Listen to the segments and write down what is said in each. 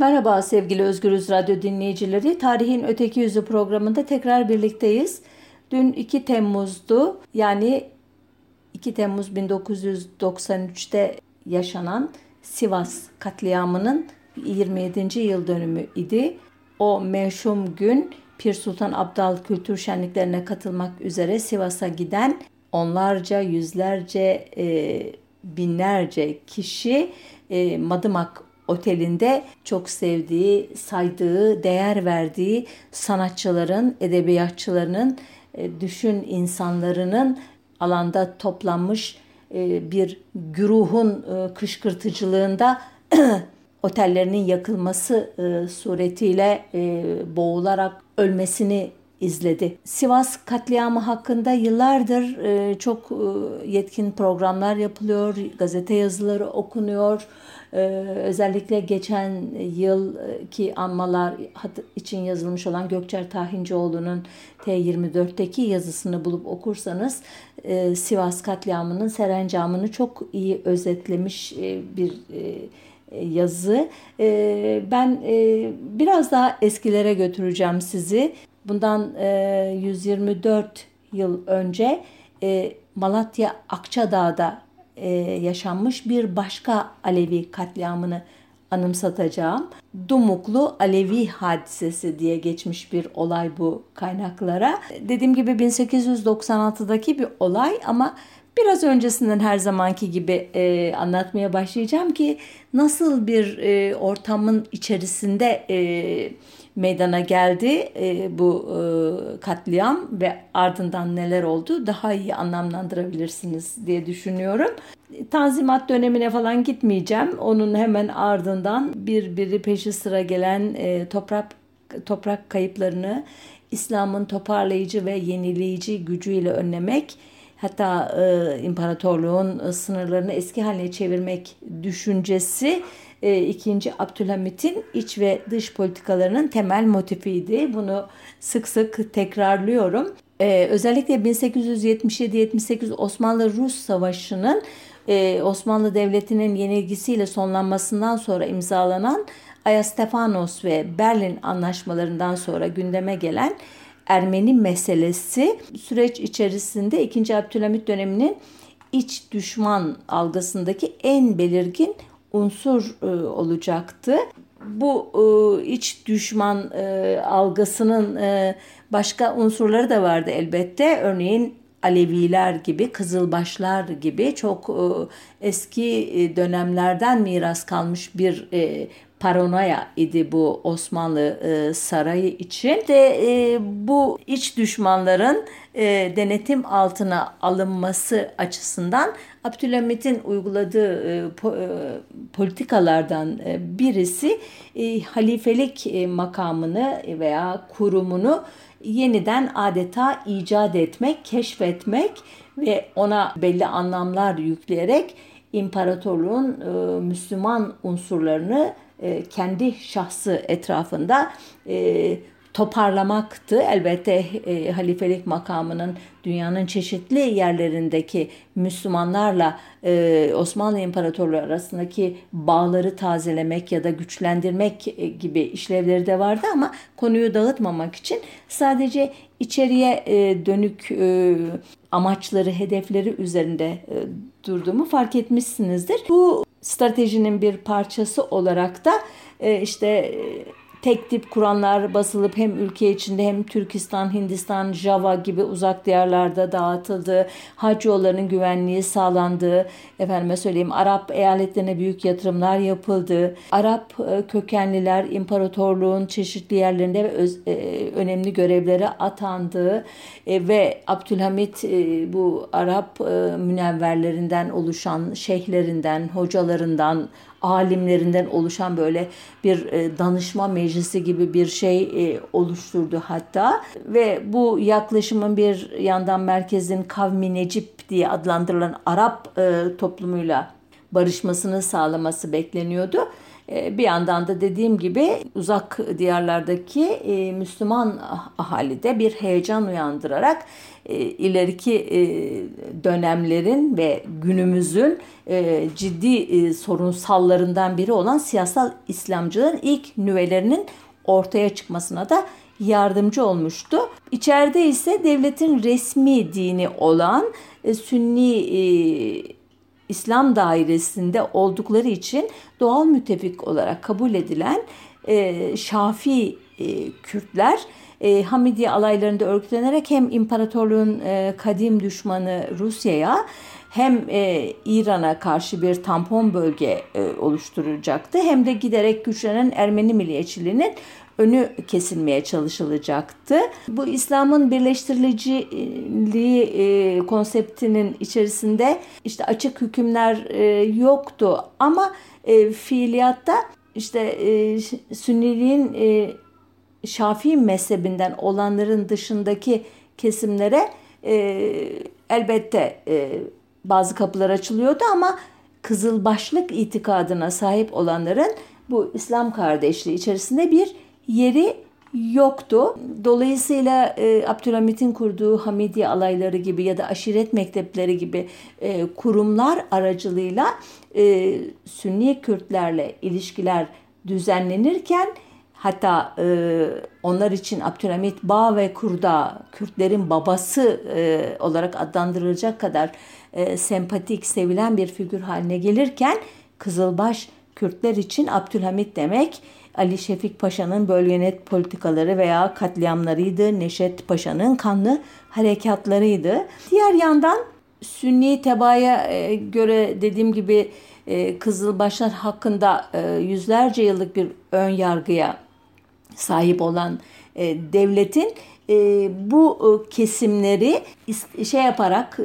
Merhaba sevgili Özgürüz Radyo dinleyicileri. Tarihin Öteki Yüzü programında tekrar birlikteyiz. Dün 2 Temmuz'du. Yani 2 Temmuz 1993'te yaşanan Sivas katliamının 27. yıl dönümü idi. O meşhum gün Pir Sultan Abdal kültür şenliklerine katılmak üzere Sivas'a giden onlarca, yüzlerce, e, binlerce kişi e, Madımak Otelinde çok sevdiği, saydığı, değer verdiği sanatçıların, edebiyatçılarının, e, düşün insanlarının alanda toplanmış e, bir güruhun e, kışkırtıcılığında otellerinin yakılması suretiyle boğularak ölmesini izledi. Sivas katliamı hakkında yıllardır çok yetkin programlar yapılıyor, gazete yazıları okunuyor. Özellikle geçen yıl ki anmalar için yazılmış olan Gökçer Tahincioğlu'nun T24'teki yazısını bulup okursanız Sivas katliamının serencamını çok iyi özetlemiş bir yazı. Ben biraz daha eskilere götüreceğim sizi. Bundan 124 yıl önce Malatya Akçadağ'da yaşanmış bir başka Alevi katliamını anımsatacağım. Dumuklu Alevi hadisesi diye geçmiş bir olay bu kaynaklara. Dediğim gibi 1896'daki bir olay ama biraz öncesinden her zamanki gibi e, anlatmaya başlayacağım ki nasıl bir e, ortamın içerisinde e, meydana geldi e, bu e, katliam ve ardından neler oldu daha iyi anlamlandırabilirsiniz diye düşünüyorum. Tanzimat dönemine falan gitmeyeceğim. Onun hemen ardından birbiri peşi sıra gelen e, toprak toprak kayıplarını İslam'ın toparlayıcı ve yenileyici gücüyle önlemek hatta e, imparatorluğun sınırlarını eski haline çevirmek düşüncesi e, 2. Abdülhamit'in iç ve dış politikalarının temel motifiydi. Bunu sık sık tekrarlıyorum. E, özellikle 1877-78 Osmanlı-Rus Savaşı'nın e, Osmanlı Devleti'nin yenilgisiyle sonlanmasından sonra imzalanan Ayastefanos ve Berlin anlaşmalarından sonra gündeme gelen Ermeni meselesi süreç içerisinde 2. Abdülhamit döneminin iç düşman algısındaki en belirgin unsur e, olacaktı. Bu e, iç düşman e, algısının e, başka unsurları da vardı elbette. Örneğin Aleviler gibi, Kızılbaşlar gibi çok e, eski e, dönemlerden miras kalmış bir e, paranoya idi bu Osmanlı e, sarayı için. De e, bu iç düşmanların e, denetim altına alınması açısından Abdülhamit'in uyguladığı e, po, e, politikalardan e, birisi e, halifelik e, makamını veya kurumunu yeniden adeta icat etmek, keşfetmek ve ona belli anlamlar yükleyerek imparatorluğun e, Müslüman unsurlarını kendi şahsı etrafında e, toparlamaktı. Elbette e, halifelik makamının dünyanın çeşitli yerlerindeki Müslümanlarla e, Osmanlı İmparatorluğu arasındaki bağları tazelemek ya da güçlendirmek e, gibi işlevleri de vardı ama konuyu dağıtmamak için sadece içeriye e, dönük e, amaçları, hedefleri üzerinde e, durduğumu fark etmişsinizdir. Bu stratejinin bir parçası olarak da e, işte e, tek tip Kur'anlar basılıp hem ülke içinde hem Türkistan, Hindistan, Java gibi uzak diyarlarda dağıtıldı. Hac yollarının güvenliği sağlandı. Efendime söyleyeyim Arap eyaletlerine büyük yatırımlar yapıldı. Arap e, kökenliler imparatorluğun çeşitli yerlerinde öz, e, önemli görevlere atandı. E, ve Abdülhamit e, bu Arap e, münevverlerinden oluşan şeyhlerinden, hocalarından, alimlerinden oluşan böyle bir e, danışma meclisi gibi bir şey e, oluşturdu hatta ve bu yaklaşımın bir yandan merkezin kavmi Necip diye adlandırılan Arap e, toplumuyla barışmasını sağlaması bekleniyordu. E, bir yandan da dediğim gibi uzak diyarlardaki e, Müslüman ahalide bir heyecan uyandırarak e, ileriki dönemlerin ve günümüzün ciddi sorunsallarından biri olan siyasal İslamcılığın ilk nüvelerinin ortaya çıkmasına da yardımcı olmuştu. İçeride ise devletin resmi dini olan Sünni İslam dairesinde oldukları için doğal müttefik olarak kabul edilen e, Şafi e, Kürtler e, Hamidiye alaylarında örgütlenerek hem imparatorluğun e, kadim düşmanı Rusya'ya hem e, İran'a karşı bir tampon bölge e, oluşturacaktı. Hem de giderek güçlenen Ermeni milliyetçiliğinin önü kesilmeye çalışılacaktı. Bu İslam'ın birleştiriliciliği e, konseptinin içerisinde işte açık hükümler e, yoktu ama e, fiiliyatta işte e, Sünniliğin e, Şafii mezhebinden olanların dışındaki kesimlere e, elbette e, bazı kapılar açılıyordu ama Kızılbaşlık itikadına sahip olanların bu İslam kardeşliği içerisinde bir yeri yoktu. Dolayısıyla e, Abdülhamit'in kurduğu Hamidiye alayları gibi ya da aşiret mektepleri gibi e, kurumlar aracılığıyla e, Sünni Kürtlerle ilişkiler düzenlenirken hatta e, onlar için Abdülhamit Bağ ve Kurda Kürtlerin babası e, olarak adlandırılacak kadar e, sempatik, sevilen bir figür haline gelirken Kızılbaş Kürtler için Abdülhamit demek Ali Şefik Paşa'nın bölgenet politikaları veya katliamlarıydı. Neşet Paşa'nın kanlı harekatlarıydı. Diğer yandan Sünni tebaya e, göre dediğim gibi e, Kızılbaşlar hakkında e, yüzlerce yıllık bir ön yargıya sahip olan devletin bu kesimleri şey yaparak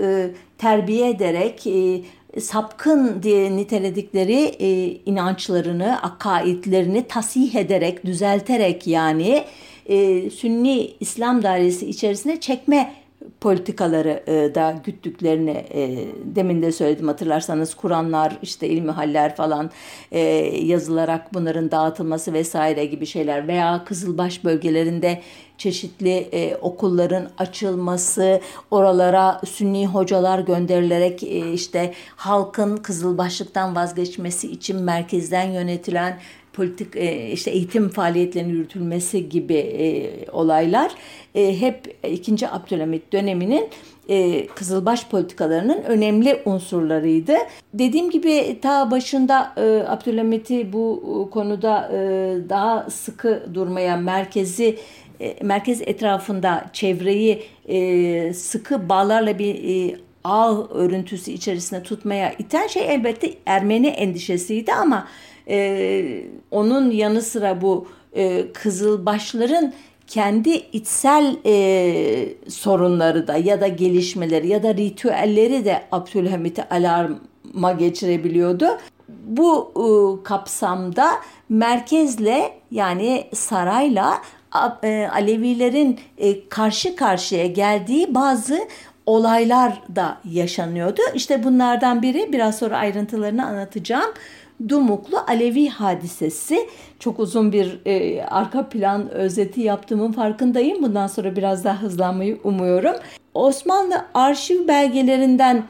terbiye ederek sapkın diye niteledikleri e, inançlarını, akaidlerini tasih ederek, düzelterek yani e, Sünni İslam dairesi içerisine çekme politikaları e, da güttüklerini e, demin de söyledim hatırlarsanız Kur'anlar işte ilmihaller falan e, yazılarak bunların dağıtılması vesaire gibi şeyler veya Kızılbaş bölgelerinde çeşitli okulların açılması, oralara sünni hocalar gönderilerek işte halkın Kızılbaşlıktan vazgeçmesi için merkezden yönetilen politik e, işte eğitim faaliyetlerinin yürütülmesi gibi e, olaylar e, hep 2. Abdülhamit döneminin Kızılbaş politikalarının önemli unsurlarıydı. Dediğim gibi ta başında e, Abdülhamit'i bu konuda daha sıkı durmaya, merkezi merkez etrafında çevreyi sıkı bağlarla bir ağ örüntüsü içerisinde tutmaya iten şey elbette Ermeni endişesiydi ama e, onun yanı sıra bu e, Kızılbaşların kendi içsel e, sorunları da ya da gelişmeleri ya da ritüelleri de Abdülhamit'i alarma geçirebiliyordu. Bu e, kapsamda merkezle yani sarayla e, Alevilerin e, karşı karşıya geldiği bazı olaylar da yaşanıyordu. İşte bunlardan biri biraz sonra ayrıntılarını anlatacağım. Dumuklu Alevi hadisesi. Çok uzun bir e, arka plan özeti yaptığımın farkındayım. Bundan sonra biraz daha hızlanmayı umuyorum. Osmanlı arşiv belgelerinden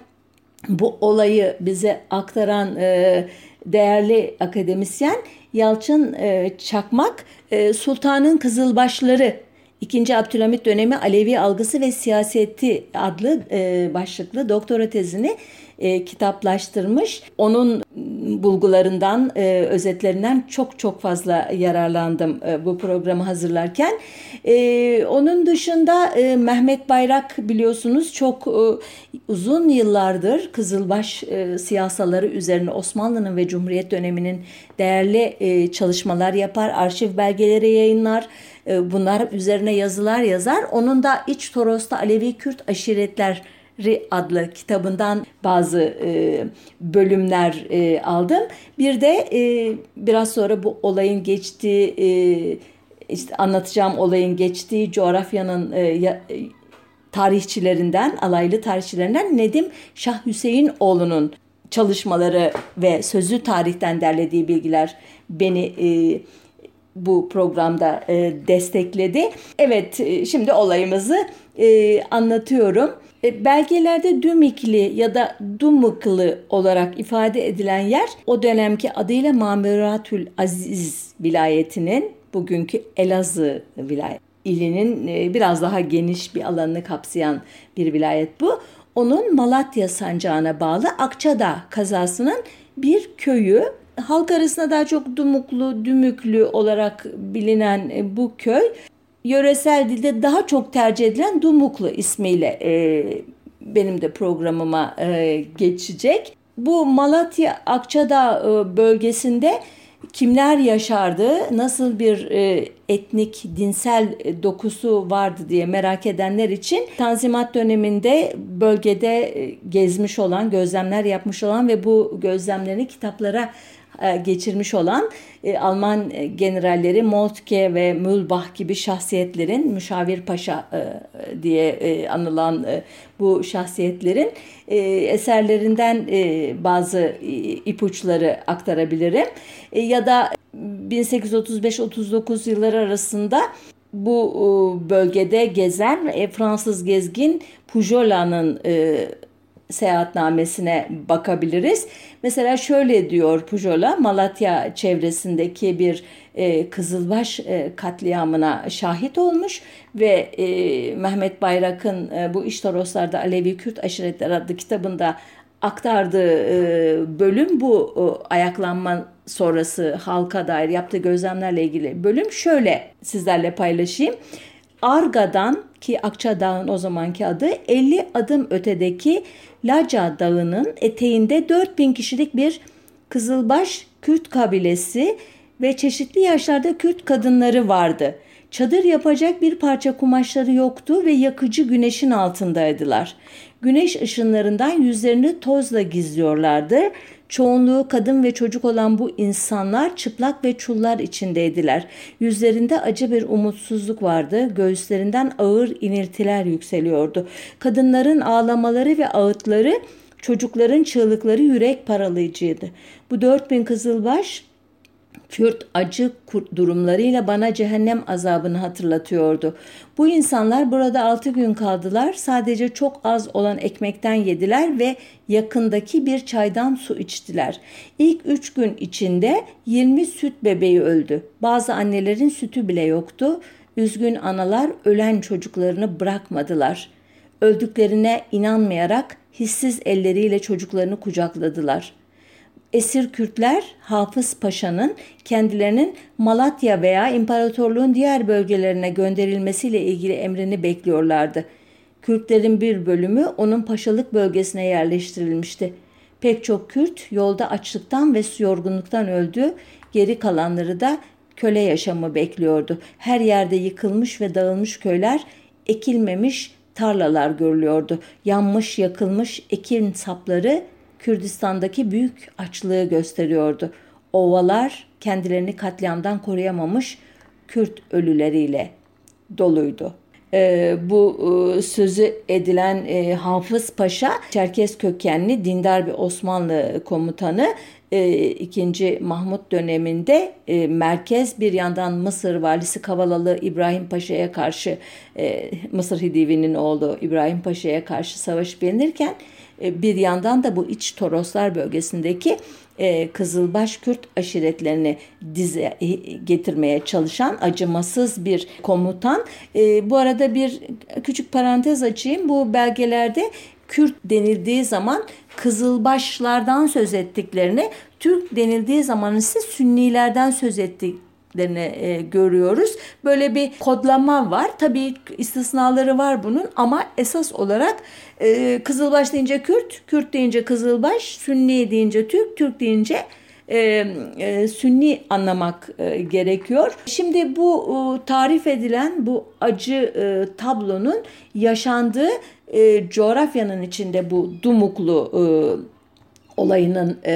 bu olayı bize aktaran e, değerli akademisyen Yalçın e, Çakmak, e, Sultanın Kızılbaşları 2. Abdülhamit dönemi Alevi algısı ve siyaseti adlı e, başlıklı doktora tezini e, kitaplaştırmış. Onun bulgularından, e, özetlerinden çok çok fazla yararlandım e, bu programı hazırlarken. E, onun dışında e, Mehmet Bayrak biliyorsunuz çok e, uzun yıllardır Kızılbaş e, siyasaları üzerine Osmanlı'nın ve Cumhuriyet döneminin değerli e, çalışmalar yapar, arşiv belgeleri yayınlar. E, bunlar üzerine yazılar yazar. Onun da İç Toros'ta Alevi Kürt aşiretler adlı kitabından bazı e, bölümler e, aldım. Bir de e, biraz sonra bu olayın geçtiği e, işte anlatacağım olayın geçtiği coğrafyanın e, ya, tarihçilerinden, alaylı tarihçilerinden Nedim Şah Hüseyin oğlunun çalışmaları ve sözlü tarihten derlediği bilgiler beni e, bu programda e, destekledi. Evet e, şimdi olayımızı e, anlatıyorum. E, belgelerde Dümikli ya da Dumuklı olarak ifade edilen yer o dönemki adıyla Mamuratül Aziz vilayetinin bugünkü Elazığ vilayet ilinin e, biraz daha geniş bir alanını kapsayan bir vilayet bu. Onun Malatya sancağına bağlı Akçadağ kazasının bir köyü. Halk arasında daha çok Dumuklu, Dümüklü olarak bilinen e, bu köy yöresel dilde daha çok tercih edilen Dumuklu ismiyle e, benim de programıma e, geçecek. Bu Malatya Akçadağ e, bölgesinde kimler yaşardı, nasıl bir e, etnik, dinsel e, dokusu vardı diye merak edenler için Tanzimat döneminde bölgede e, gezmiş olan, gözlemler yapmış olan ve bu gözlemlerini kitaplara geçirmiş olan e, Alman e, generalleri Moltke ve Mühlbach gibi şahsiyetlerin Müşavir Paşa diye anılan bu şahsiyetlerin eserlerinden bazı ipuçları aktarabilirim. Ya da 1835-39 yılları arasında bu bölgede gezen Fransız gezgin Pujola'nın seyahatnamesine bakabiliriz. Mesela şöyle diyor Pujola, Malatya çevresindeki bir e, Kızılbaş e, katliamına şahit olmuş ve e, Mehmet Bayrak'ın e, bu İş Toroslar'da Alevi Kürt Aşiretler adlı kitabında aktardığı e, bölüm bu e, ayaklanma sonrası halka dair yaptığı gözlemlerle ilgili bölüm şöyle sizlerle paylaşayım. Arga'dan ki Akça Dağı'nın o zamanki adı 50 adım ötedeki Laca Dağı'nın eteğinde 4000 kişilik bir Kızılbaş Kürt kabilesi ve çeşitli yaşlarda Kürt kadınları vardı. Çadır yapacak bir parça kumaşları yoktu ve yakıcı güneşin altındaydılar. Güneş ışınlarından yüzlerini tozla gizliyorlardı. Çoğunluğu kadın ve çocuk olan bu insanlar çıplak ve çullar içindeydiler. Yüzlerinde acı bir umutsuzluk vardı. Göğüslerinden ağır iniltiler yükseliyordu. Kadınların ağlamaları ve ağıtları, çocukların çığlıkları yürek paralayıcıydı. Bu dört bin kızılbaş Kürt acı durumlarıyla bana cehennem azabını hatırlatıyordu. Bu insanlar burada altı gün kaldılar. Sadece çok az olan ekmekten yediler ve yakındaki bir çaydan su içtiler. İlk üç gün içinde 20 süt bebeği öldü. Bazı annelerin sütü bile yoktu. Üzgün analar ölen çocuklarını bırakmadılar. Öldüklerine inanmayarak hissiz elleriyle çocuklarını kucakladılar.'' Esir Kürtler Hafız Paşa'nın kendilerinin Malatya veya imparatorluğun diğer bölgelerine gönderilmesiyle ilgili emrini bekliyorlardı. Kürtlerin bir bölümü onun paşalık bölgesine yerleştirilmişti. Pek çok Kürt yolda açlıktan ve yorgunluktan öldü, geri kalanları da köle yaşamı bekliyordu. Her yerde yıkılmış ve dağılmış köyler, ekilmemiş tarlalar görülüyordu. Yanmış, yakılmış ekin sapları Kürdistan'daki büyük açlığı gösteriyordu. Ovalar kendilerini katliamdan koruyamamış Kürt ölüleriyle doluydu. Ee, bu e, sözü edilen e, Hafız Paşa, Çerkes kökenli dindar bir Osmanlı komutanı e, 2. Mahmut döneminde e, merkez bir yandan Mısır valisi Kavalalı İbrahim Paşa'ya karşı e, Mısır Hidivi'nin oğlu İbrahim Paşa'ya karşı savaş beğenirken e, bir yandan da bu iç Toroslar bölgesindeki e, Kızılbaş Kürt aşiretlerini dize e, getirmeye çalışan acımasız bir komutan. bu arada bir küçük parantez açayım. Bu belgelerde Kürt denildiği zaman Kızılbaşlardan söz ettiklerini, Türk denildiği zaman ise Sünnilerden söz ettik e, görüyoruz. Böyle bir kodlama var. Tabii istisnaları var bunun ama esas olarak e, Kızılbaş deyince Kürt, Kürt deyince Kızılbaş, Sünni deyince Türk, Türk deyince e, e, Sünni anlamak e, gerekiyor. Şimdi bu e, tarif edilen bu acı e, tablonun yaşandığı e, coğrafyanın içinde bu Dumuklu e, olayının e,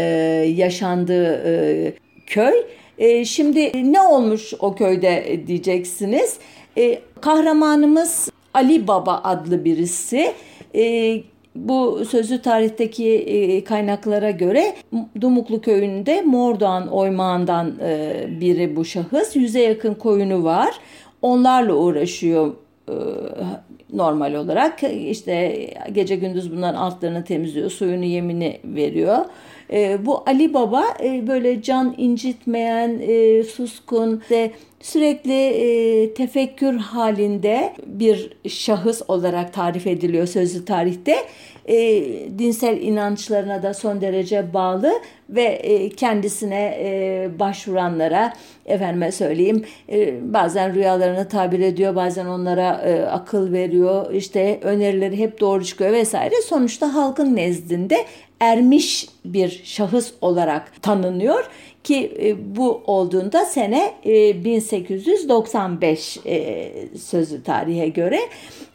yaşandığı e, köy e, şimdi ne olmuş o köyde diyeceksiniz. E, kahramanımız Ali Baba adlı birisi. E, bu sözlü tarihteki e, kaynaklara göre Dumuklu köyünde Mordoğan oymağından e, biri bu şahıs. Yüze yakın koyunu var. Onlarla uğraşıyor e, normal olarak. işte gece gündüz bunların altlarını temizliyor, suyunu yemini veriyor. Bu Ali Baba böyle can incitmeyen, suskun ve sürekli e, tefekkür halinde bir şahıs olarak tarif ediliyor sözlü tarihte. E, dinsel inançlarına da son derece bağlı ve e, kendisine e, başvuranlara efendime söyleyeyim e, bazen rüyalarını tabir ediyor bazen onlara e, akıl veriyor işte önerileri hep doğru çıkıyor vesaire. Sonuçta halkın nezdinde ermiş bir şahıs olarak tanınıyor ki e, bu olduğunda sene e, 1895 e, sözü tarihe göre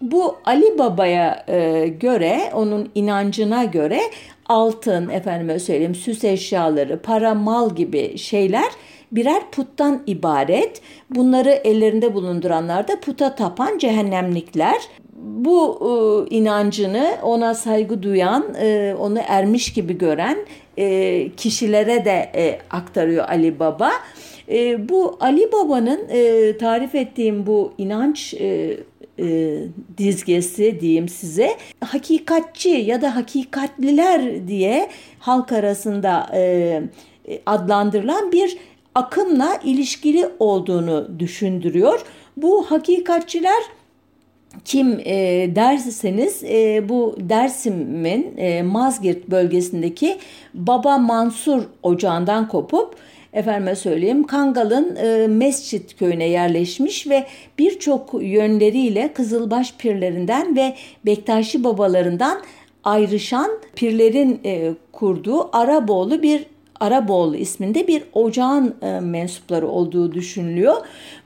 bu Ali Baba'ya e, göre onun inancına göre altın efendime söyleyeyim süs eşyaları para mal gibi şeyler birer puttan ibaret. Bunları ellerinde bulunduranlar da puta tapan cehennemlikler bu e, inancını ona saygı duyan, e, onu ermiş gibi gören e, kişilere de e, aktarıyor Ali Baba. E, bu Ali Baba'nın tarif ettiğim bu inanç dizgesi diyeyim size hakikatçi ya da hakikatliler diye halk arasında adlandırılan bir akımla ilişkili olduğunu düşündürüyor. Bu hakikatçiler kim e, derseniz e, bu Dersim'in e, Mazgirt bölgesindeki Baba Mansur ocağından kopup efendime söyleyeyim Kangal'ın e, Mescit köyüne yerleşmiş ve birçok yönleriyle Kızılbaş pirlerinden ve Bektaşi babalarından ayrışan pirlerin e, kurduğu Araboğlu bir Araboğlu isminde bir ocağın e, mensupları olduğu düşünülüyor.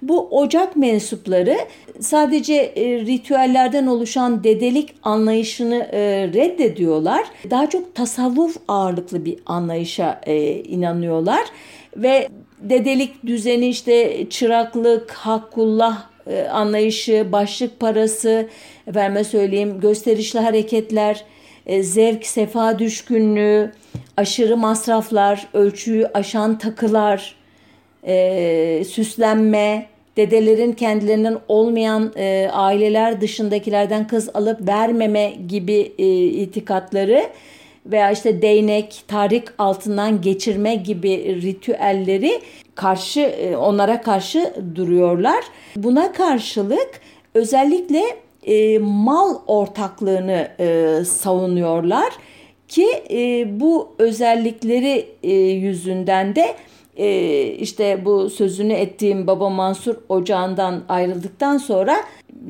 Bu ocak mensupları sadece e, ritüellerden oluşan dedelik anlayışını e, reddediyorlar. Daha çok tasavvuf ağırlıklı bir anlayışa e, inanıyorlar ve dedelik düzeni işte çıraklık, hakkullah e, anlayışı, başlık parası, efendime söyleyeyim gösterişli hareketler, zevk, sefa düşkünlüğü, aşırı masraflar, ölçüyü aşan takılar, e, süslenme, dedelerin kendilerinden olmayan e, aileler dışındakilerden kız alıp vermeme gibi e, itikatları veya işte değnek, tarik altından geçirme gibi ritüelleri karşı e, onlara karşı duruyorlar. Buna karşılık özellikle e, mal ortaklığını e, savunuyorlar ki e, bu özellikleri e, yüzünden de e, işte bu sözünü ettiğim Baba Mansur ocağından ayrıldıktan sonra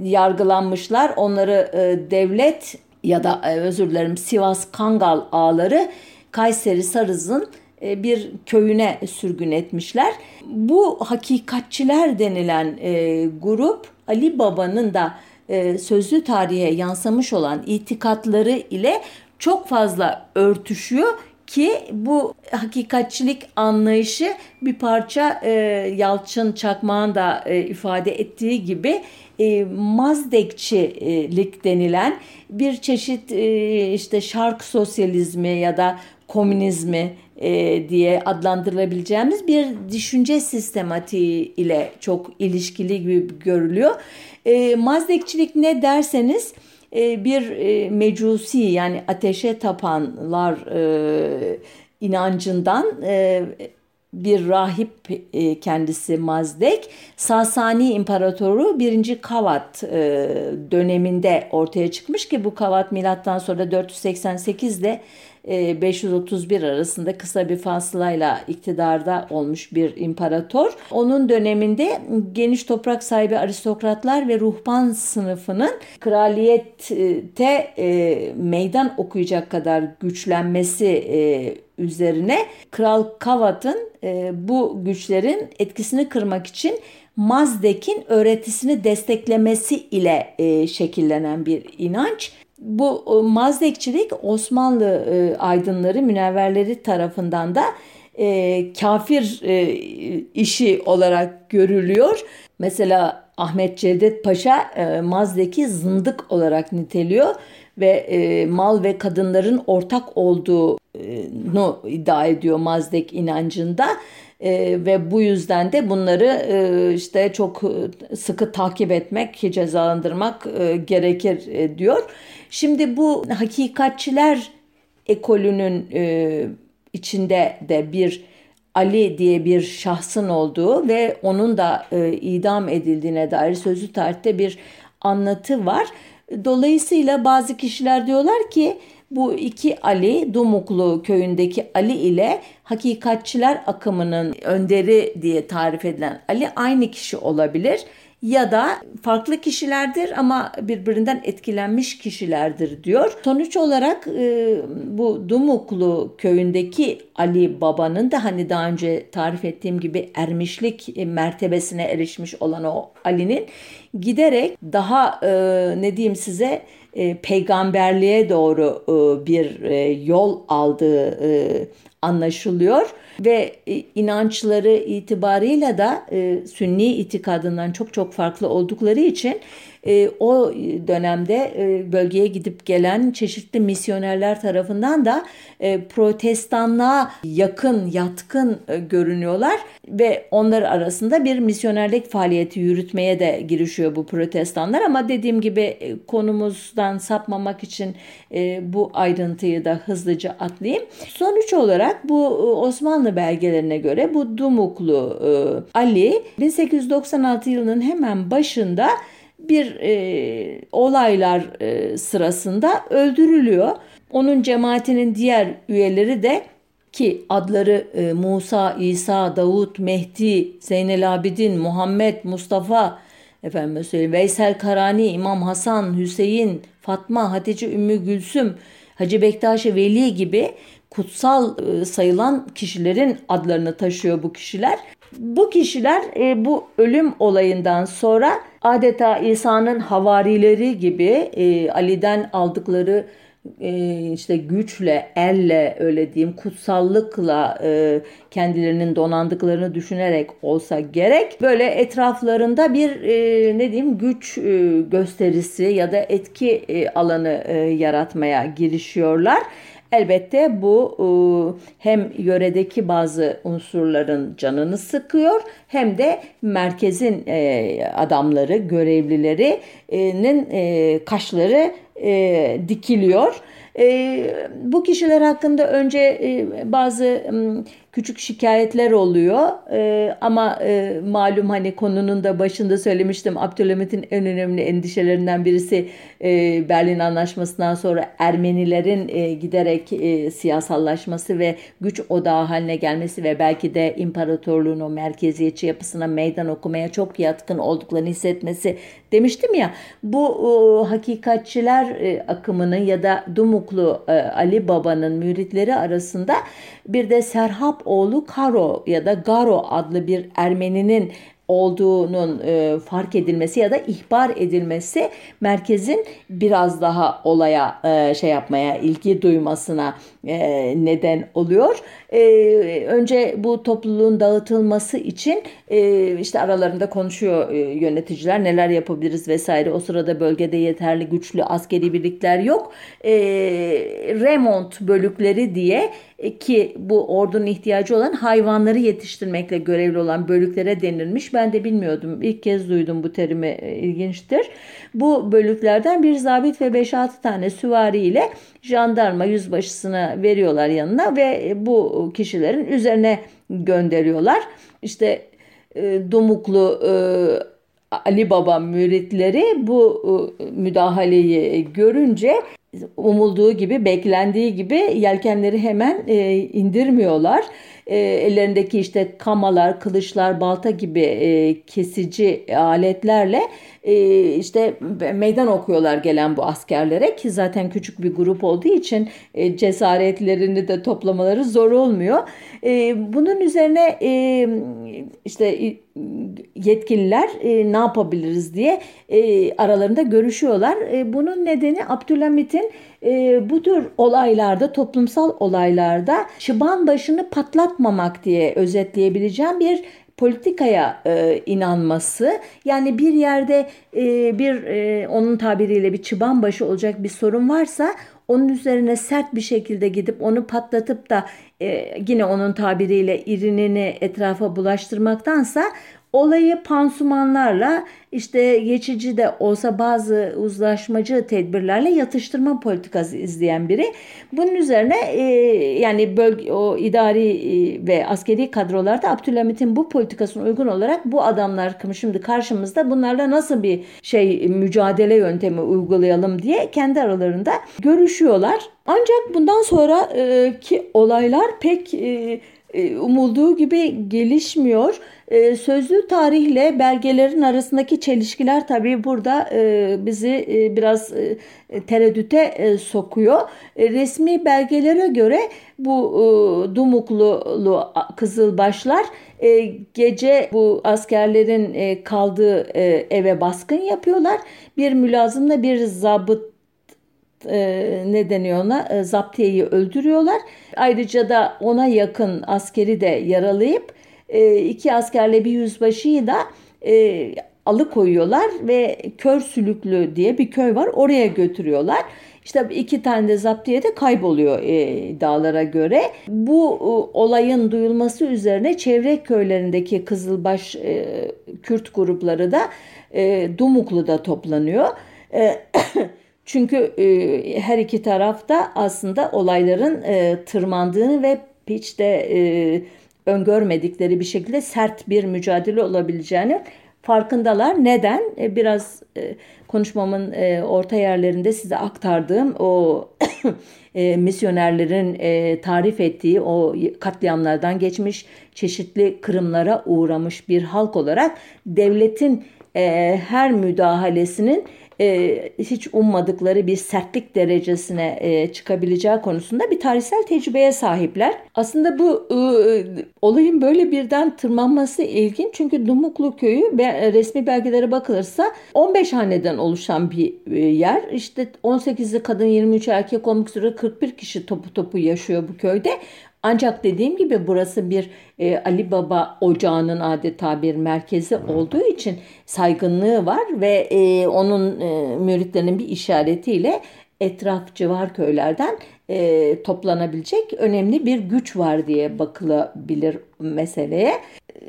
yargılanmışlar. Onları e, devlet ya da e, özür dilerim Sivas Kangal ağları Kayseri Sarız'ın e, bir köyüne sürgün etmişler. Bu hakikatçiler denilen e, grup Ali Baba'nın da e, sözlü tarihe yansımış olan itikatları ile çok fazla örtüşüyor ki bu hakikatçilik anlayışı bir parça e, Yalçın Çakmağ'ın da e, ifade ettiği gibi e, mazdekçilik denilen bir çeşit e, işte şark sosyalizmi ya da komünizmi e, diye adlandırılabileceğimiz bir düşünce sistematiği ile çok ilişkili gibi görülüyor. E, mazdekçilik ne derseniz e, bir e, mecusi yani ateşe tapanlar e, inancından e, bir rahip e, kendisi Mazdek Sasani İmparatoru 1. Kavat e, döneminde ortaya çıkmış ki bu Kavat milattan sonra 488'de 531 e, arasında kısa bir fasılayla iktidarda olmuş bir imparator. Onun döneminde geniş toprak sahibi aristokratlar ve ruhban sınıfının kraliyette e, meydan okuyacak kadar güçlenmesi e, üzerine Kral Kavat'ın bu güçlerin etkisini kırmak için Mazdek'in öğretisini desteklemesi ile e, şekillenen bir inanç. Bu mazdekçilik Osmanlı e, aydınları, münevverleri tarafından da e, kafir e, işi olarak görülüyor. Mesela Ahmet Cevdet Paşa e, Mazdek'i zındık olarak niteliyor ve e, mal ve kadınların ortak olduğunu iddia ediyor Mazdek inancında. E, ve bu yüzden de bunları e, işte çok sıkı takip etmek, cezalandırmak e, gerekir e, diyor. Şimdi bu hakikatçiler ekolünün e, içinde de bir Ali diye bir şahsın olduğu ve onun da e, idam edildiğine dair sözlü tarihte bir anlatı var. Dolayısıyla bazı kişiler diyorlar ki bu iki Ali Dumuklu köyündeki Ali ile hakikatçiler akımının önderi diye tarif edilen Ali aynı kişi olabilir ya da farklı kişilerdir ama birbirinden etkilenmiş kişilerdir diyor. Sonuç olarak e, bu Dumuklu köyündeki Ali Baba'nın da hani daha önce tarif ettiğim gibi ermişlik mertebesine erişmiş olan o Ali'nin giderek daha e, ne diyeyim size e, peygamberliğe doğru bir yol aldığı anlaşılıyor ve e, inançları itibarıyla da e, Sünni itikadından çok çok farklı oldukları için e, o dönemde e, bölgeye gidip gelen çeşitli misyonerler tarafından da e, protestanlığa yakın, yatkın e, görünüyorlar ve onlar arasında bir misyonerlik faaliyeti yürütmeye de girişiyor bu protestanlar ama dediğim gibi e, konumuzdan sapmamak için e, bu ayrıntıyı da hızlıca atlayayım. Sonuç olarak bu e, Osmanlı belgelerine göre bu Dumuklu e, Ali 1896 yılının hemen başında bir e, olaylar e, sırasında öldürülüyor. Onun cemaatinin diğer üyeleri de ki adları e, Musa, İsa, Davut, Mehdi, Zeynel Abidin, Muhammed, Mustafa, efendim söyleyeyim, Veysel Karani, İmam Hasan, Hüseyin, Fatma, Hatice Ümmü Gülsüm, Hacı Bektaş Veli gibi kutsal e, sayılan kişilerin adlarını taşıyor bu kişiler. Bu kişiler e, bu ölüm olayından sonra adeta İsa'nın havarileri gibi e, Ali'den aldıkları e, işte güçle, elle öyle diyeyim kutsallıkla e, kendilerinin donandıklarını düşünerek olsa gerek böyle etraflarında bir e, ne diyeyim güç e, gösterisi ya da etki e, alanı e, yaratmaya girişiyorlar. Elbette bu e, hem yöredeki bazı unsurların canını sıkıyor hem de merkezin e, adamları, görevlilerinin e, kaşları dikiliyor. Bu kişiler hakkında önce bazı küçük şikayetler oluyor. E, ama e, malum hani konunun da başında söylemiştim Abdülhamit'in en önemli endişelerinden birisi e, Berlin Anlaşması'ndan sonra Ermenilerin e, giderek e, siyasallaşması ve güç odağı haline gelmesi ve belki de imparatorluğun o merkeziyetçi yapısına meydan okumaya çok yatkın olduklarını hissetmesi demiştim ya. Bu e, hakikatçiler e, akımının ya da Dumuklu e, Ali Baba'nın müritleri arasında bir de Serhap oğlu Karo ya da Garo adlı bir Ermeninin olduğunun e, fark edilmesi ya da ihbar edilmesi merkezin biraz daha olaya e, şey yapmaya ilgi duymasına e, neden oluyor. E, önce bu topluluğun dağıtılması için e, işte aralarında konuşuyor e, yöneticiler neler yapabiliriz vesaire. O sırada bölgede yeterli güçlü askeri birlikler yok. E, remont bölükleri diye ki bu ordunun ihtiyacı olan hayvanları yetiştirmekle görevli olan bölüklere denilmiş. Ben de bilmiyordum. İlk kez duydum bu terimi e, ilginçtir. Bu bölüklerden bir zabit ve 5-6 tane süvari ile jandarma yüzbaşısına veriyorlar yanına ve bu kişilerin üzerine gönderiyorlar. İşte e, Dumuklu e, Ali Baba müritleri bu e, müdahaleyi görünce umulduğu gibi, beklendiği gibi yelkenleri hemen e, indirmiyorlar. E, ellerindeki işte kamalar, kılıçlar, balta gibi e, kesici aletlerle e, işte meydan okuyorlar gelen bu askerlere ki zaten küçük bir grup olduğu için e, cesaretlerini de toplamaları zor olmuyor. E, bunun üzerine e, işte yetkililer e, ne yapabiliriz diye e, aralarında görüşüyorlar. E, bunun nedeni Abdülhamit'in e, bu tür olaylarda, toplumsal olaylarda çıban başını patlatmamak diye özetleyebileceğim bir politikaya e, inanması. Yani bir yerde e, bir e, onun tabiriyle bir çıban başı olacak bir sorun varsa onun üzerine sert bir şekilde gidip onu patlatıp da e, yine onun tabiriyle irinini etrafa bulaştırmaktansa olayı pansumanlarla işte geçici de olsa bazı uzlaşmacı tedbirlerle yatıştırma politikası izleyen biri. Bunun üzerine e, yani bölge, o idari e, ve askeri kadrolarda Abdülhamit'in bu politikasına uygun olarak bu adamlar şimdi karşımızda bunlarla nasıl bir şey mücadele yöntemi uygulayalım diye kendi aralarında görüşüyorlar. Ancak bundan sonra e, olaylar pek e, e umulduğu gibi gelişmiyor. E, sözlü tarihle belgelerin arasındaki çelişkiler tabii burada e, bizi e, biraz e, tereddüte sokuyor. Resmi belgelere göre bu e, Dumuklulu Kızılbaşlar e, gece bu askerlerin kaldığı eve baskın yapıyorlar. Bir mülazımla bir zabıt ne deniyor ona e, zaptiyeyi öldürüyorlar. Ayrıca da ona yakın askeri de yaralayıp iki askerle bir yüzbaşıyı da e, alıkoyuyorlar ve Kör Sülüklü diye bir köy var oraya götürüyorlar. İşte iki tane de zaptiye de kayboluyor e, dağlara göre. Bu e, olayın duyulması üzerine çevre köylerindeki Kızılbaş e, Kürt grupları da e, Dumuklu'da toplanıyor. E, çünkü e, her iki tarafta aslında olayların e, tırmandığını ve hiç de e, öngörmedikleri bir şekilde sert bir mücadele olabileceğini farkındalar. Neden? E, biraz e, konuşmamın e, orta yerlerinde size aktardığım o misyonerlerin tarif ettiği o katliamlardan geçmiş çeşitli kırımlara uğramış bir halk olarak devletin her müdahalesinin e, hiç ummadıkları bir sertlik derecesine e, çıkabileceği konusunda bir tarihsel tecrübeye sahipler. Aslında bu e, olayın böyle birden tırmanması ilginç çünkü Dumuklu köyü be, resmi belgelere bakılırsa 15 haneden oluşan bir e, yer. İşte 18'i kadın 23 erkek olmak üzere 41 kişi topu topu yaşıyor bu köyde. Ancak dediğim gibi burası bir e, Ali Baba ocağının adeta bir merkezi olduğu için saygınlığı var ve e, onun e, müritlerinin bir işaretiyle etraf civar köylerden e, toplanabilecek önemli bir güç var diye bakılabilir meseleye.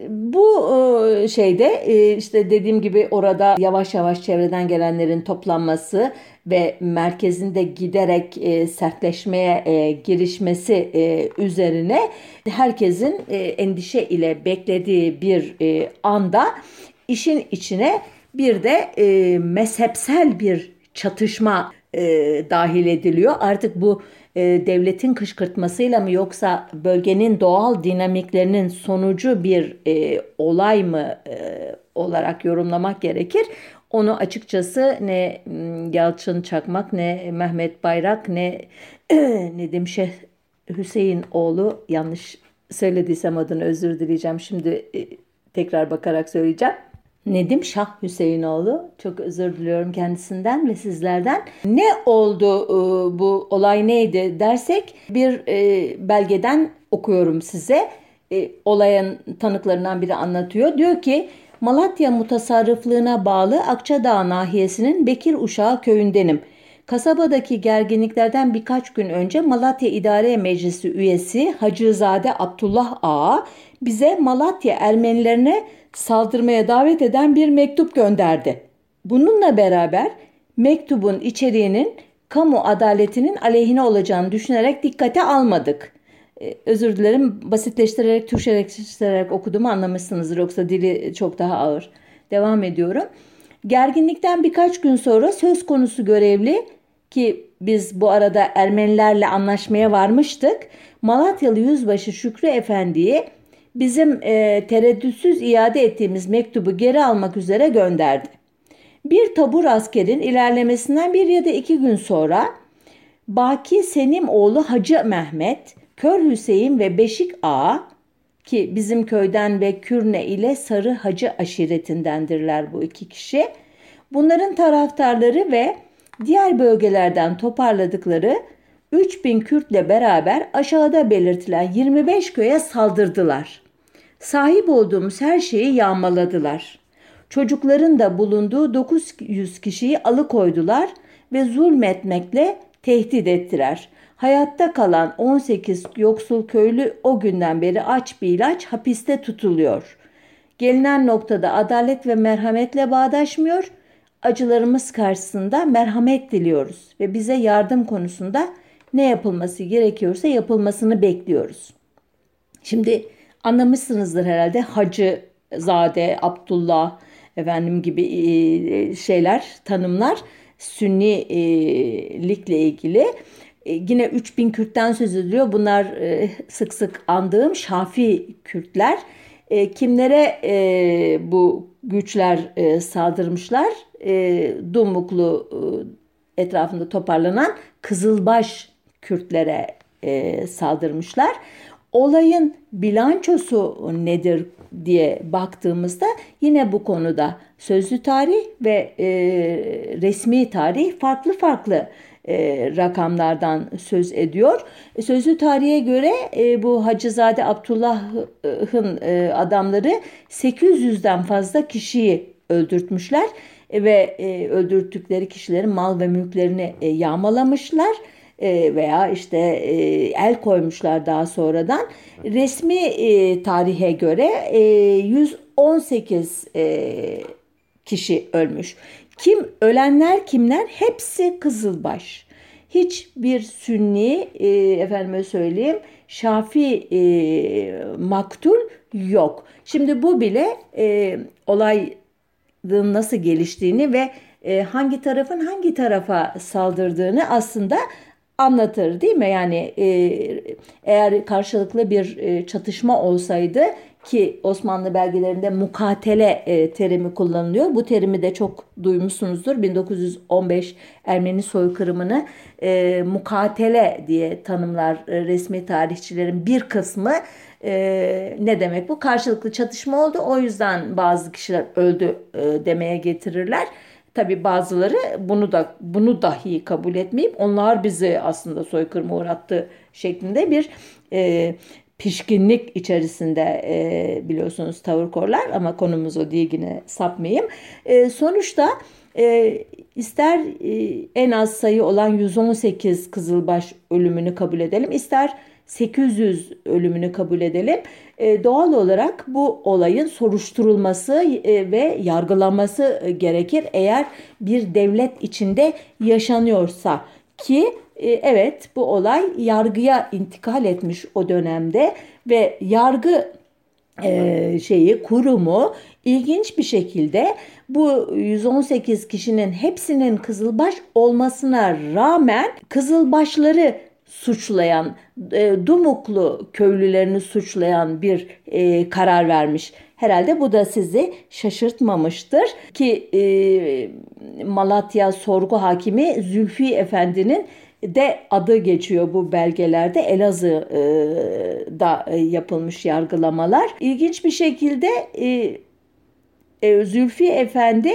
Bu e, şeyde e, işte dediğim gibi orada yavaş yavaş çevreden gelenlerin toplanması ve merkezinde giderek e, sertleşmeye girişmesi üzerine herkesin endişe ile beklediği bir anda işin içine bir de mezhepsel bir çatışma dahil ediliyor. Artık bu e, devletin kışkırtmasıyla mı yoksa bölgenin doğal dinamiklerinin sonucu bir e, olay mı e, olarak yorumlamak gerekir. Onu açıkçası ne Yalçın Çakmak ne Mehmet Bayrak ne Nedim Şeyh Hüseyin oğlu yanlış söylediysem adını özür dileyeceğim. Şimdi e, tekrar bakarak söyleyeceğim. Nedim Şah Hüseyinoğlu. Çok özür diliyorum kendisinden ve sizlerden. Ne oldu e, bu olay neydi dersek bir e, belgeden okuyorum size. E, olayın tanıklarından biri anlatıyor. Diyor ki Malatya mutasarrıflığına bağlı Akçadağ nahiyesinin Bekir Uşağı köyündenim. Kasabadaki gerginliklerden birkaç gün önce Malatya İdare Meclisi üyesi Hacızade Abdullah Ağa bize Malatya Ermenilerine saldırmaya davet eden bir mektup gönderdi. Bununla beraber mektubun içeriğinin kamu adaletinin aleyhine olacağını düşünerek dikkate almadık. Ee, özür dilerim basitleştirerek, Türkçeleştirerek okuduğumu anlamışsınızdır yoksa dili çok daha ağır. Devam ediyorum. Gerginlikten birkaç gün sonra söz konusu görevli ki biz bu arada Ermenilerle anlaşmaya varmıştık. Malatyalı Yüzbaşı Şükrü Efendi'yi bizim e, tereddütsüz iade ettiğimiz mektubu geri almak üzere gönderdi. Bir tabur askerin ilerlemesinden bir ya da iki gün sonra Baki Senim oğlu Hacı Mehmet, Kör Hüseyin ve Beşik Ağa ki bizim köyden ve Kürne ile Sarı Hacı aşiretindendirler bu iki kişi. Bunların taraftarları ve diğer bölgelerden toparladıkları 3000 Kürtle beraber aşağıda belirtilen 25 köye saldırdılar. Sahip olduğumuz her şeyi yağmaladılar. Çocukların da bulunduğu 900 kişiyi alıkoydular ve zulmetmekle tehdit ettiler. Hayatta kalan 18 yoksul köylü o günden beri aç bir ilaç hapiste tutuluyor. Gelinen noktada adalet ve merhametle bağdaşmıyor. Acılarımız karşısında merhamet diliyoruz ve bize yardım konusunda ne yapılması gerekiyorsa yapılmasını bekliyoruz. Şimdi anlamışsınızdır herhalde Hacı Zade, Abdullah efendim gibi e, şeyler, tanımlar Sünnilikle ilgili. E, yine 3000 Kürt'ten söz ediliyor. Bunlar e, sık sık andığım Şafi Kürtler. Kimlere bu güçler saldırmışlar? Dumuklu etrafında toparlanan Kızılbaş Kürtlere saldırmışlar. Olayın bilançosu nedir diye baktığımızda yine bu konuda sözlü tarih ve e, resmi tarih farklı farklı e, rakamlardan söz ediyor. Sözlü tarihe göre e, bu Hacızade Abdullah'ın e, adamları 800'den fazla kişiyi öldürtmüşler ve e, öldürttükleri kişilerin mal ve mülklerini e, yağmalamışlar e, veya işte e, el koymuşlar daha sonradan. Resmi e, tarihe göre 118 kişi ölmüş. Kim ölenler kimler? Hepsi Kızılbaş. Hiçbir Sünni efendime söyleyeyim Şafi maktul yok. Şimdi bu bile olayın nasıl geliştiğini ve hangi tarafın hangi tarafa saldırdığını aslında anlatır değil mi? Yani e, eğer karşılıklı bir e, çatışma olsaydı ki Osmanlı belgelerinde mukatele e, terimi kullanılıyor. Bu terimi de çok duymuşsunuzdur. 1915 Ermeni soykırımını mukatele diye tanımlar resmi tarihçilerin bir kısmı. Ne demek bu? Karşılıklı çatışma oldu. O yüzden bazı kişiler öldü demeye getirirler. Tabi bazıları bunu da bunu dahi kabul etmeyip onlar bizi aslında soykırıma uğrattı şeklinde bir e, pişkinlik içerisinde e, biliyorsunuz tavır korlar ama konumuz o değil yine sapmayayım. E, sonuçta e, ister e, en az sayı olan 118 Kızılbaş ölümünü kabul edelim ister 800 ölümünü kabul edelim. E, doğal olarak bu olayın soruşturulması e, ve yargılanması gerekir eğer bir devlet içinde yaşanıyorsa. Ki e, evet bu olay yargıya intikal etmiş o dönemde ve yargı e, şeyi kurumu ilginç bir şekilde bu 118 kişinin hepsinin Kızılbaş olmasına rağmen Kızılbaşları suçlayan, e, Dumuklu köylülerini suçlayan bir e, karar vermiş. Herhalde bu da sizi şaşırtmamıştır ki e, Malatya sorgu hakimi Zülfi Efendi'nin de adı geçiyor bu belgelerde Elazığ'da e, yapılmış yargılamalar. İlginç bir şekilde e, e, Zülfi Efendi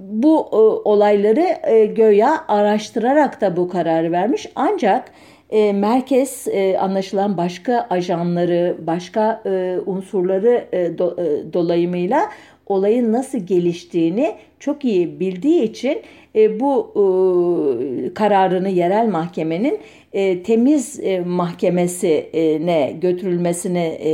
bu e, olayları e, göya araştırarak da bu kararı vermiş. Ancak e, merkez e, anlaşılan başka ajanları, başka e, unsurları e, do, e, dolayımıyla olayın nasıl geliştiğini çok iyi bildiği için e, bu e, kararını yerel mahkemenin e, temiz e, mahkemesine götürülmesini e,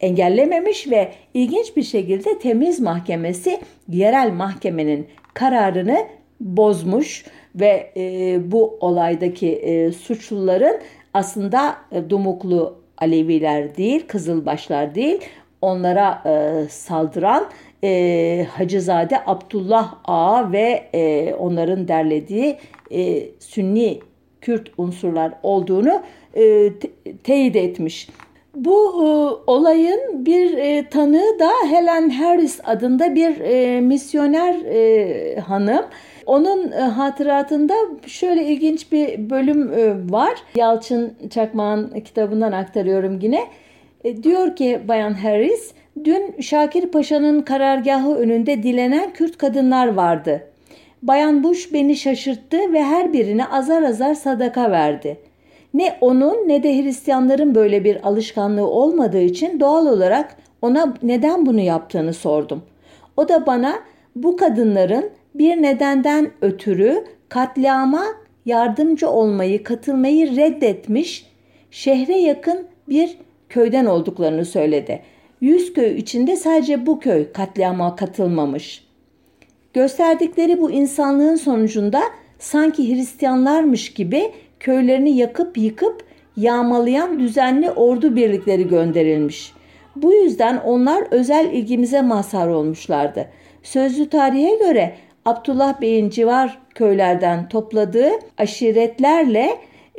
engellememiş ve ilginç bir şekilde temiz mahkemesi yerel mahkemenin kararını bozmuş ve e, bu olaydaki e, suçluların aslında e, Dumuklu Aleviler değil, Kızılbaşlar değil, onlara e, saldıran e, Hacızade Abdullah Ağa ve e, onların derlediği e, Sünni Kürt unsurlar olduğunu e, te- teyit etmiş. Bu e, olayın bir e, tanığı da Helen Harris adında bir e, misyoner e, hanım. Onun e, hatıratında şöyle ilginç bir bölüm e, var. Yalçın Çakmağ'ın kitabından aktarıyorum yine. E, diyor ki Bayan Harris, dün Şakir Paşa'nın karargahı önünde dilenen Kürt kadınlar vardı. Bayan Bush beni şaşırttı ve her birine azar azar sadaka verdi. Ne onun ne de Hristiyanların böyle bir alışkanlığı olmadığı için doğal olarak Ona neden bunu yaptığını sordum. O da bana bu kadınların bir nedenden ötürü katliama yardımcı olmayı, katılmayı reddetmiş, şehre yakın bir köyden olduklarını söyledi. Yüz köy içinde sadece bu köy katliama katılmamış. Gösterdikleri bu insanlığın sonucunda sanki Hristiyanlarmış gibi köylerini yakıp yıkıp yağmalayan düzenli ordu birlikleri gönderilmiş. Bu yüzden onlar özel ilgimize mazhar olmuşlardı. Sözlü tarihe göre Abdullah Bey'in civar köylerden topladığı aşiretlerle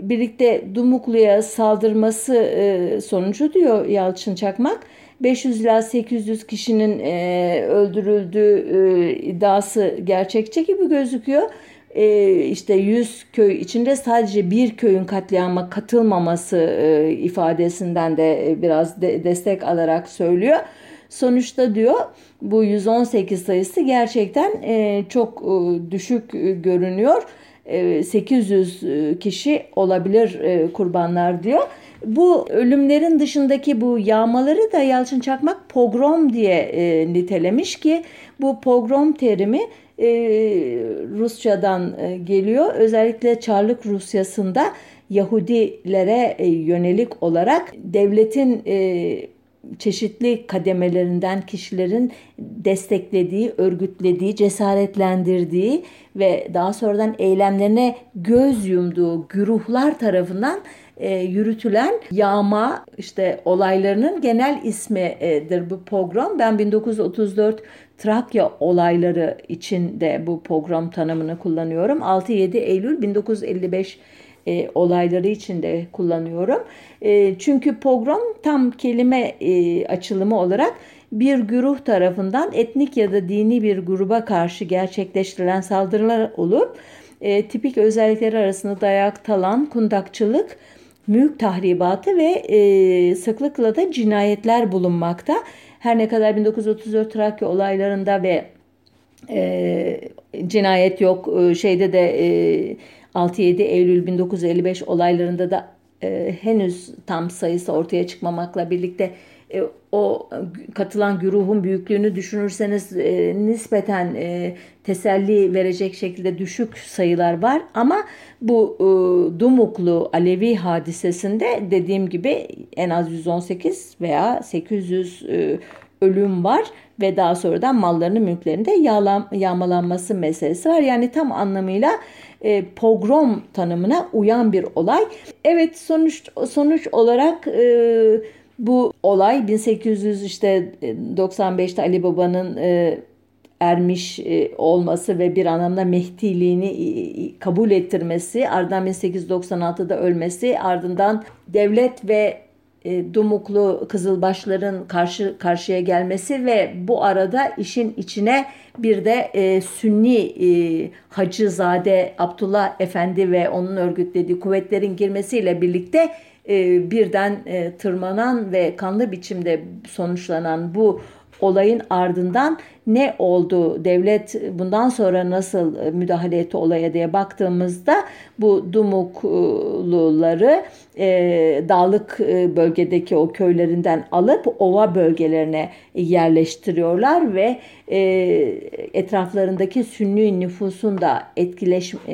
birlikte Dumuklu'ya saldırması e, sonucu diyor Yalçın Çakmak 500 ila 800 kişinin e, öldürüldüğü e, iddiası gerçekçi gibi gözüküyor. İşte 100 köy içinde sadece bir köyün katliama katılmaması ifadesinden de biraz de, destek alarak söylüyor. Sonuçta diyor bu 118 sayısı gerçekten e, çok e, düşük e, görünüyor. 800 kişi olabilir kurbanlar diyor. Bu ölümlerin dışındaki bu yağmaları da Yalçın Çakmak pogrom diye nitelemiş ki bu pogrom terimi Rusçadan geliyor. Özellikle Çarlık Rusyası'nda Yahudilere yönelik olarak devletin çeşitli kademelerinden kişilerin desteklediği, örgütlediği, cesaretlendirdiği ve daha sonradan eylemlerine göz yumduğu güruhlar tarafından e, yürütülen yağma işte olaylarının genel ismidir bu pogrom. Ben 1934 Trakya olayları için de bu pogrom tanımını kullanıyorum. 6-7 Eylül 1955 e, olayları için de kullanıyorum. E, çünkü pogrom tam kelime e, açılımı olarak bir güruh tarafından etnik ya da dini bir gruba karşı gerçekleştirilen saldırılar olup e, tipik özellikleri arasında dayak, talan, kundakçılık, mülk tahribatı ve e, sıklıkla da cinayetler bulunmakta. Her ne kadar 1934 Trakya olaylarında ve e, cinayet yok e, şeyde de e, 6-7 Eylül 1955 olaylarında da e, henüz tam sayısı ortaya çıkmamakla birlikte e, o katılan güruhun büyüklüğünü düşünürseniz e, nispeten e, teselli verecek şekilde düşük sayılar var. Ama bu e, Dumuklu Alevi hadisesinde dediğim gibi en az 118 veya 800 e, ölüm var ve daha sonradan mallarının mülklerinde yağmalanması meselesi var. Yani tam anlamıyla e, pogrom tanımına uyan bir olay. Evet sonuç sonuç olarak e, bu olay 1800 işte 95'te Ali Baba'nın e, ermiş e, olması ve bir anlamda Mehdiliğini kabul ettirmesi, ardından 1896'da ölmesi, ardından devlet ve e, Dumuklu Kızılbaşların karşı karşıya gelmesi ve bu arada işin içine bir de e, Sünni e, Hacızade Abdullah Efendi ve onun örgütlediği kuvvetlerin girmesiyle birlikte e, birden e, tırmanan ve kanlı biçimde sonuçlanan bu olayın ardından ne oldu? Devlet bundan sonra nasıl müdahale etti olaya diye baktığımızda bu Dumukluları e, dağlık e, bölgedeki o köylerinden alıp ova bölgelerine yerleştiriyorlar ve e, etraflarındaki Sünni nüfusun da etkileş, e,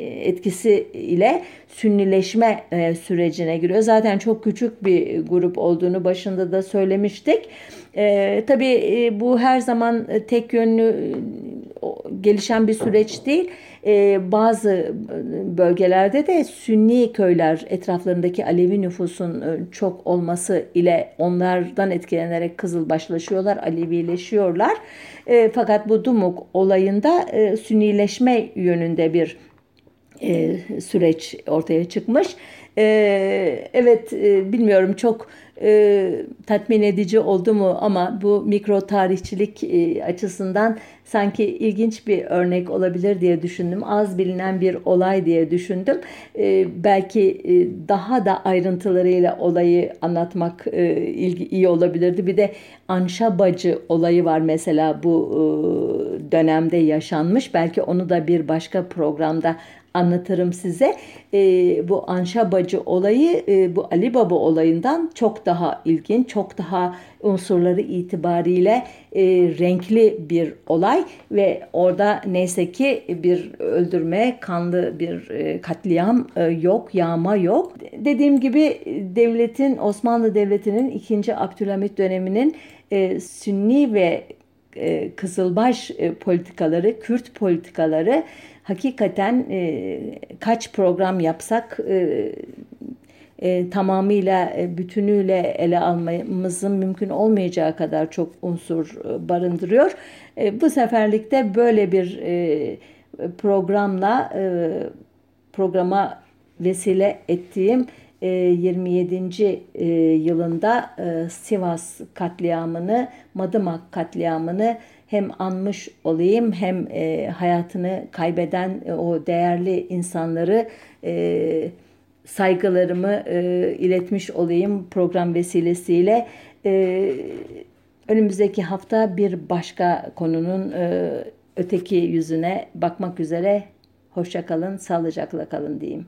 etkisi ile Sünnileşme e, sürecine giriyor. Zaten çok küçük bir grup olduğunu başında da söylemiştik. E, tabii e, bu her zaman e, tek yönlü e, gelişen bir süreç değil. E, bazı bölgelerde de Sünni köyler etraflarındaki Alevi nüfusun çok olması ile onlardan etkilenerek Kızılbaşlaşıyorlar, Alevileşiyorlar. Fakat bu Dumuk olayında Sünnileşme yönünde bir süreç ortaya çıkmış. Evet bilmiyorum çok e, tatmin edici oldu mu ama bu mikro tarihçilik e, açısından sanki ilginç bir örnek olabilir diye düşündüm. Az bilinen bir olay diye düşündüm. E, belki e, daha da ayrıntılarıyla olayı anlatmak e, ilgi, iyi olabilirdi. Bir de Anşa Bacı olayı var mesela bu e, dönemde yaşanmış. Belki onu da bir başka programda anlatırım size. E, bu Anşa Bacı olayı e, bu Ali Baba olayından çok daha ilginç, çok daha unsurları itibariyle e, renkli bir olay ve orada neyse ki bir öldürme, kanlı bir e, katliam e, yok, yağma yok. Dediğim gibi devletin Osmanlı Devleti'nin 2. Abdülhamit döneminin e, Sünni ve e, Kızılbaş e, politikaları, Kürt politikaları hakikaten e, kaç program yapsak e, e, tamamıyla e, bütünüyle ele almamızın mümkün olmayacağı kadar çok unsur e, barındırıyor. E, bu seferlikte böyle bir e, programla e, programa vesile ettiğim 27. E, yılında e, Sivas katliamını, Madımak katliamını hem anmış olayım hem e, hayatını kaybeden o değerli insanları saygılarımı iletmiş olayım program vesilesiyle. Önümüzdeki hafta bir başka konunun öteki yüzüne bakmak üzere. Hoşçakalın, sağlıcakla kalın diyeyim.